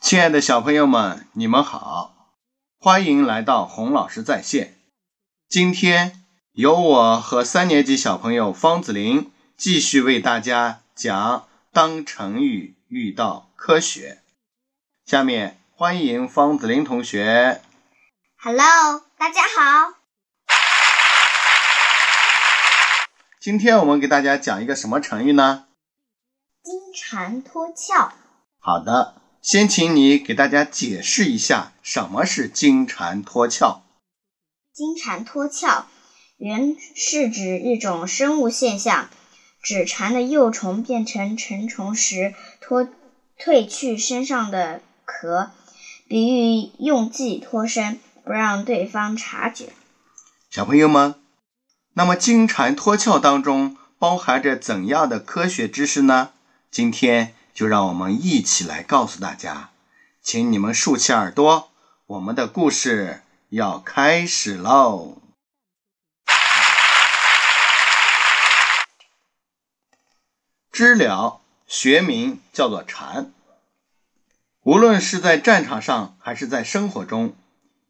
亲爱的小朋友们，你们好，欢迎来到洪老师在线。今天由我和三年级小朋友方子林继续为大家讲“当成语遇到科学”。下面欢迎方子林同学。Hello，大家好。今天我们给大家讲一个什么成语呢？金蝉脱壳。好的，先请你给大家解释一下什么是金蝉脱壳。金蝉脱壳原是指一种生物现象，指蝉的幼虫变成成虫时脱褪去身上的壳，比喻用计脱身，不让对方察觉。小朋友们，那么金蝉脱壳当中包含着怎样的科学知识呢？今天就让我们一起来告诉大家，请你们竖起耳朵，我们的故事要开始喽。知了学名叫做蝉，无论是在战场上还是在生活中，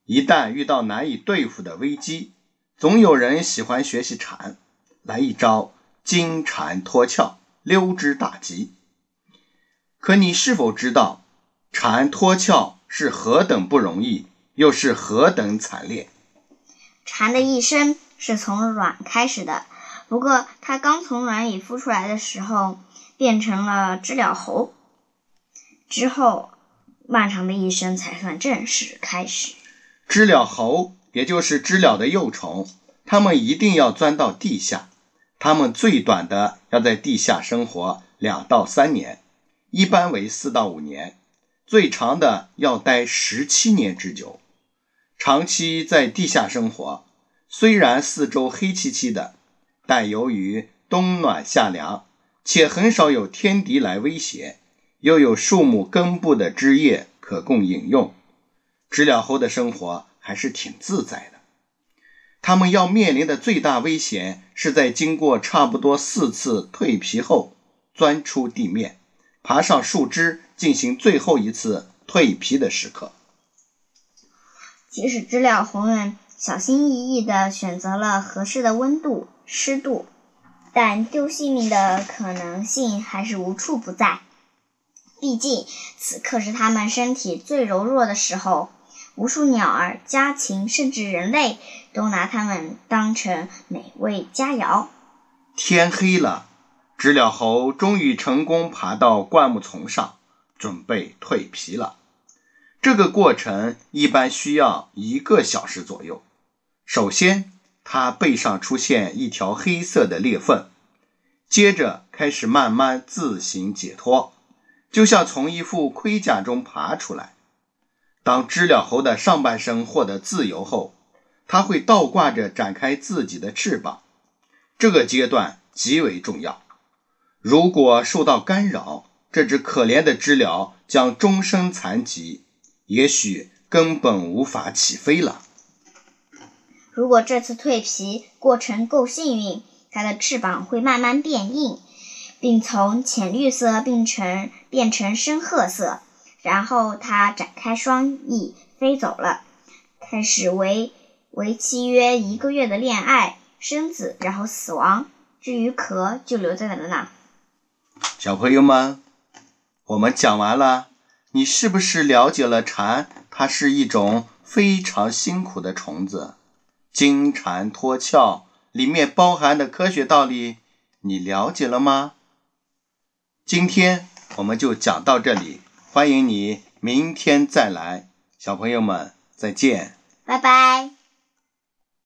一旦遇到难以对付的危机，总有人喜欢学习蝉，来一招金蝉脱壳，溜之大吉。可你是否知道，蝉脱壳是何等不容易，又是何等惨烈？蝉的一生是从卵开始的，不过它刚从卵里孵出来的时候，变成了知了猴，之后漫长的一生才算正式开始。知了猴，也就是知了的幼虫，它们一定要钻到地下，它们最短的要在地下生活两到三年，一般为四到五年，最长的要待十七年之久。长期在地下生活，虽然四周黑漆漆的，但由于冬暖夏凉，且很少有天敌来威胁，又有树木根部的枝叶可供饮用，知了猴的生活还是挺自在的。它们要面临的最大危险是在经过差不多四次蜕皮后，钻出地面，爬上树枝进行最后一次蜕皮的时刻。即使知了红们小心翼翼地选择了合适的温度、湿度，但丢性命的可能性还是无处不在。毕竟此刻是它们身体最柔弱的时候，无数鸟儿、家禽甚至人类都拿它们当成美味佳肴。天黑了，知了猴终于成功爬到灌木丛上，准备蜕皮了。这个过程一般需要一个小时左右。首先，它背上出现一条黑色的裂缝，接着开始慢慢自行解脱，就像从一副盔甲中爬出来。当知了猴的上半身获得自由后，它会倒挂着展开自己的翅膀。这个阶段极为重要，如果受到干扰，这只可怜的知了将终身残疾。也许根本无法起飞了。如果这次蜕皮过程够幸运，它的翅膀会慢慢变硬，并从浅绿色变成变成深褐色。然后它展开双翼飞走了，开始为为期约一个月的恋爱、生子，然后死亡。至于壳，就留在了那。小朋友们，我们讲完了。你是不是了解了蝉？它是一种非常辛苦的虫子。金蝉脱壳里面包含的科学道理，你了解了吗？今天我们就讲到这里，欢迎你明天再来。小朋友们，再见。拜拜。